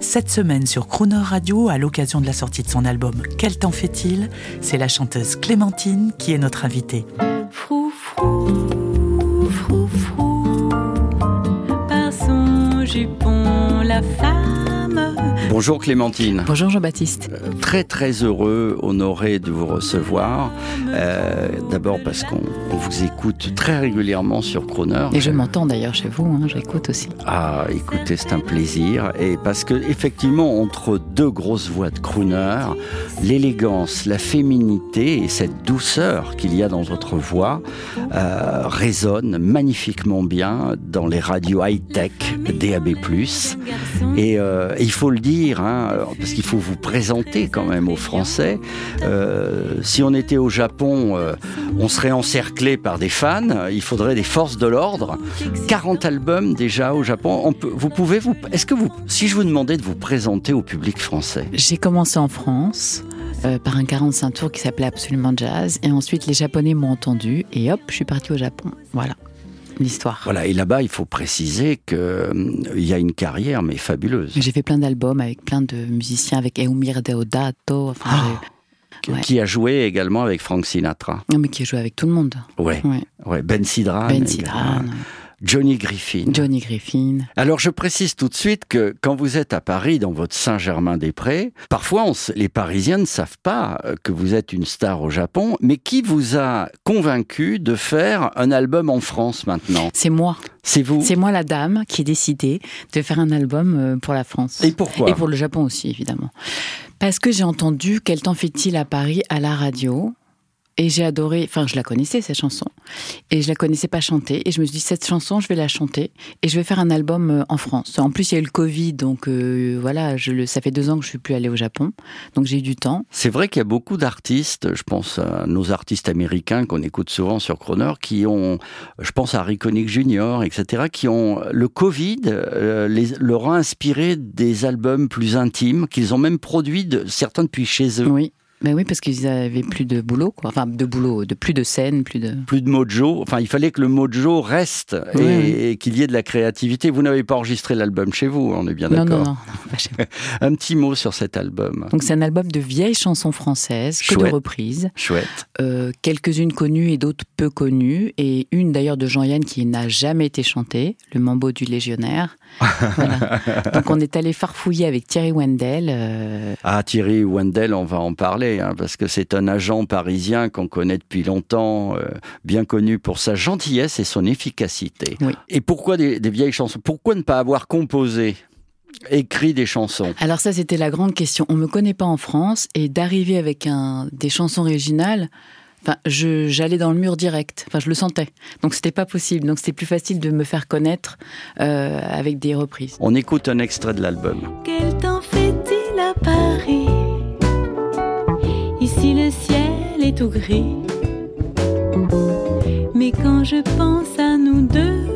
Cette semaine sur Croner Radio, à l'occasion de la sortie de son album Quel temps fait-il C'est la chanteuse Clémentine qui est notre invitée. Frou frou, frou frou, par son jupon la femme. Bonjour Clémentine. Bonjour Jean-Baptiste. Euh, Très très heureux, honoré de vous recevoir. Euh, D'abord parce qu'on on vous écoute très régulièrement sur Croner. Et je m'entends d'ailleurs chez vous, hein, j'écoute aussi. Ah, écoutez, c'est un plaisir. Et parce que effectivement, entre deux grosses voix de crooner, l'élégance, la féminité et cette douceur qu'il y a dans votre voix euh, résonnent magnifiquement bien dans les radios high-tech DAB+. Et euh, il faut le dire, hein, parce qu'il faut vous présenter quand même aux Français. Euh, si on était au Japon, euh, on serait encerclé par des fans. Il faudrait des forces de l'ordre. 40 albums déjà au Japon. On peut, vous pouvez vous. Est-ce que vous, si je vous demandais de vous présenter au public français, J'ai commencé en France euh, par un 45 tours qui s'appelait Absolument Jazz. Et ensuite, les Japonais m'ont entendu. Et hop, je suis partie au Japon. Voilà l'histoire. voilà. Et là-bas, il faut préciser que hum, il y a une carrière mais fabuleuse. J'ai fait plein d'albums avec plein de musiciens, avec Eumir Deodato. Enfin, ouais. Qui a joué également avec Frank Sinatra. Non, mais qui a joué avec tout le monde. Ouais, Ouais. ouais. Ben Sidran. Ben. Sidran, Johnny Griffin. Johnny Griffin. Alors je précise tout de suite que quand vous êtes à Paris, dans votre Saint-Germain-des-Prés, parfois on les Parisiens ne savent pas euh, que vous êtes une star au Japon, mais qui vous a convaincu de faire un album en France maintenant? C'est moi. C'est vous C'est moi la dame qui ai décidé de faire un album euh, pour la France. Et pourquoi Et pour le Japon aussi, évidemment. Parce que j'ai entendu Quel temps fait-il à Paris à la radio et j'ai adoré, enfin je la connaissais cette chanson, et je la connaissais pas chanter, et je me suis dit cette chanson je vais la chanter, et je vais faire un album euh, en France. En plus il y a eu le Covid, donc euh, voilà, je le, ça fait deux ans que je suis plus allée au Japon, donc j'ai eu du temps. C'est vrai qu'il y a beaucoup d'artistes, je pense à nos artistes américains qu'on écoute souvent sur Croner, qui ont, je pense à Onyx Jr., etc., qui ont, le Covid euh, les, leur a inspiré des albums plus intimes, qu'ils ont même produits, de, certains depuis chez eux. Oui, ben oui parce qu'ils avaient plus de boulot, quoi. Enfin de boulot, de plus de scène, plus de. plus de mojo. Enfin, il fallait que le mojo reste et, Oui, oui. et qu'il y ait de la créativité. Vous n'avez pas enregistré l'album chez vous, on est bien d'accord. non, non, non, pas chez moi. Un petit mot sur cet album. Donc c'est un album de vieilles chansons françaises, que de Chouette. reprises. Chouette. Euh, quelques-unes connues et d'autres peu connues, et une d'ailleurs de Jean-Yann qui n'a jamais été chantée, le Mambo du Légionnaire. Voilà. Donc on est allé farfouiller avec Thierry Wendell. euh, Ah, Thierry Wendell, on va en parler, hein, parce que c'est un agent parisien qu'on connaît depuis longtemps, euh, bien connu pour sa gentillesse et son efficacité. Oui. Et pourquoi des, des vieilles chansons? Pourquoi ne pas avoir composé, écrit des chansons? Alors ça c'était la grande question. On me connaît pas en France et d'arriver avec un, des chansons originales. Enfin, je- j'allais dans le mur direct. Enfin, je le sentais. Donc, c'était pas possible. Donc, c'était plus facile de me faire connaître euh, avec des reprises. On écoute un extrait de l'album. Quel gris. Mais quand je pense à nous deux,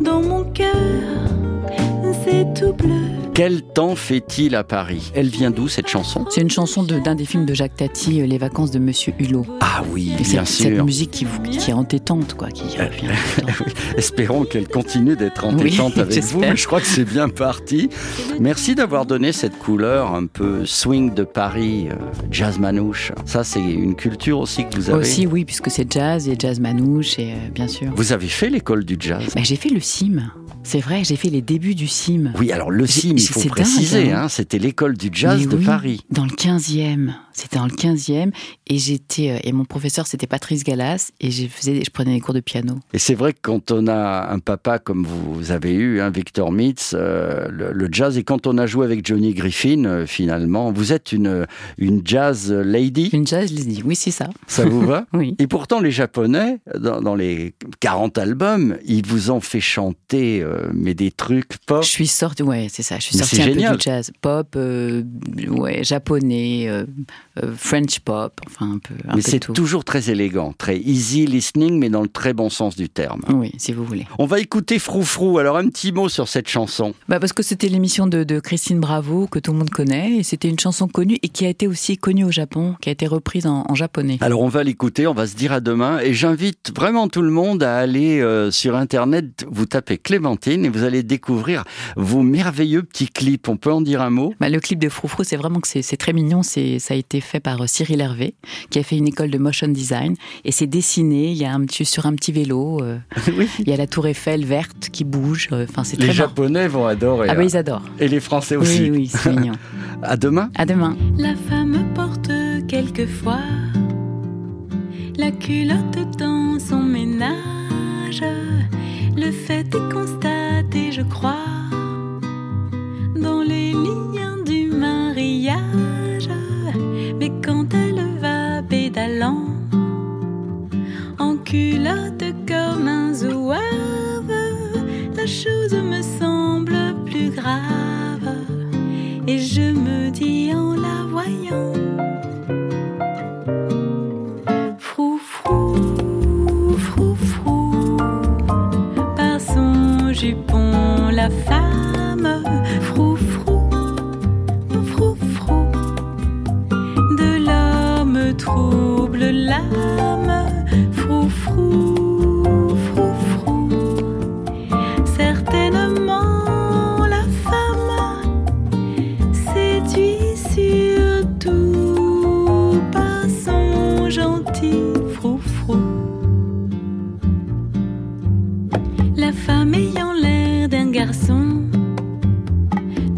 dans mon cœur, c'est tout bleu. Quel temps fait-il à Paris? Elle vient d'où cette chanson? C'est une chanson de- d'un des films de Jacques Tati, euh, Les vacances de Monsieur Hulot. Ah oui, Et bien cette, cette sûr. musique qui, vous- qui est entêtante, quoi, qui revient. temps. Espérons qu'elle continue d'être entêtante Oui, avec vous, mais je crois que c'est bien parti. Merci d'avoir donné cette couleur un peu swing de Paris, euh, jazz manouche. Ça, c'est une culture aussi que vous avez. Aussi, oui, puisque c'est jazz et jazz manouche, et euh, bien sûr. Vous avez fait l'école du jazz? Bah, j'ai fait le CIM. C'est vrai, j'ai fait les débuts du CIM. Oui, alors le CIM, il faut préciser, hein. hein, c'était l'école du jazz Mais de oui, Paris. Dans le 15e. C'était dans le 15e. Et j'étais, euh, et mon professeur, c'était Patrice Gallas. Et je, faisais, je prenais des cours de piano. Et c'est vrai que quand on a un papa comme vous avez eu, hein, Victor Mitz, euh, le, le jazz, et quand on a joué avec Johnny Griffin, euh, finalement, vous êtes une, une jazz lady, Une jazz, dit. Oui, c'est ça. ça vous va Oui. Et pourtant, les Japonais, dans, dans les 40 albums, ils vous ont fait chanter euh, mais des trucs pop. Je suis sortie, ouais, c'est ça. Je suis sortie un génial. peu du jazz. Pop, ouais, japonais, French pop, enfin un peu. Un mais c'est toujours très élégant, très easy listening, mais dans le très bon sens du terme. Oui, si vous voulez. On va écouter Froufrou. Alors un petit mot sur cette chanson. Bah parce que c'était l'émission de, de Christine Bravo que tout le monde connaît et c'était une chanson connue et qui a été aussi connue au Japon, qui a été reprise en, en japonais. Alors on va l'écouter, on va se dire à demain et j'invite vraiment tout le monde à aller euh, sur internet, vous tapez Clémentine et vous allez découvrir vos merveilleux petits clips. On peut en dire un mot? Bah, le clip de Froufrou, c'est vraiment que c'est c'est très mignon. C'est ça a été fait par euh, Cyril Hervé, qui a fait une école de motion design et c'est dessiné. Il y a un petit sur un petit vélo. euh, Oui. il y a la tour Eiffel verte qui bouge. euh, Enfin, c'est Les très marrant. Japonais vont adorer. Ah hein. ils adorent. Et les Français aussi. Oui, oui, c'est mignon. À demain. À demain. La femme porte quelquefois la culotte dans son ménage. Le fait est constaté, je crois, dans les lignes en culotte comme un zouave, la chose me semble plus grave. Et je me dis en la voyant Frou frou, frou frou Par son jupon la femme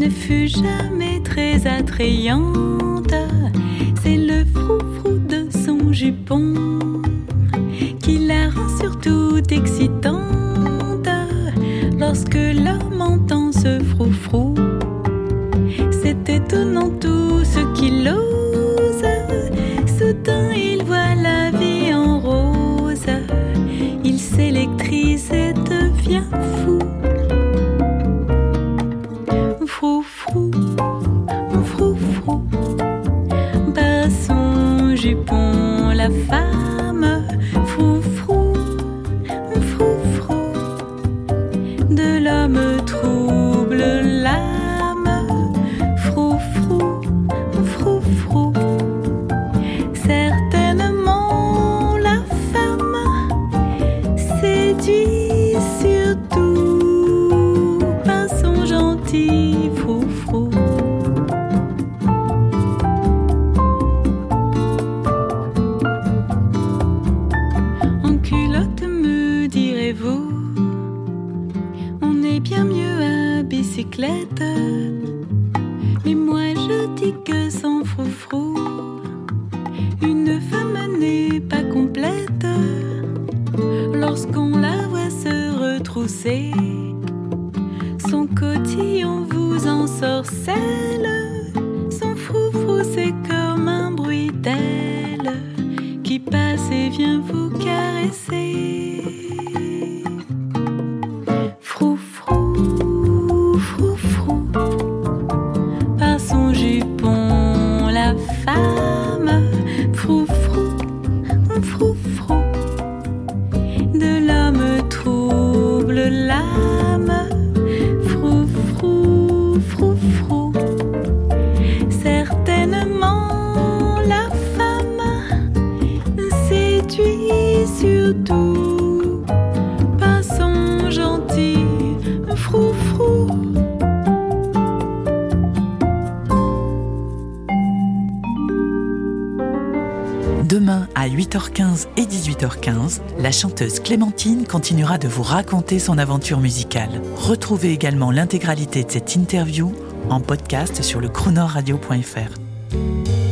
fut jamais très attrayante. C'est le froufrou de son jupon qui la rend surtout excitante. Lorsque l'homme entend ce froufrou, c'est étonnant tout ce qu'il ose. Séduit surtout par son gentil frou frou. En culotte me direz-vous, on est bien mieux à bicyclette. Son cotillon vous ensorcelle. Son froufrou c'est comme un bruit d'aile qui passe et vient vous caresser. 18h15, la chanteuse Clémentine continuera de vous raconter son aventure musicale. Retrouvez également l'intégralité de cette interview en podcast sur le chronoradio.fr.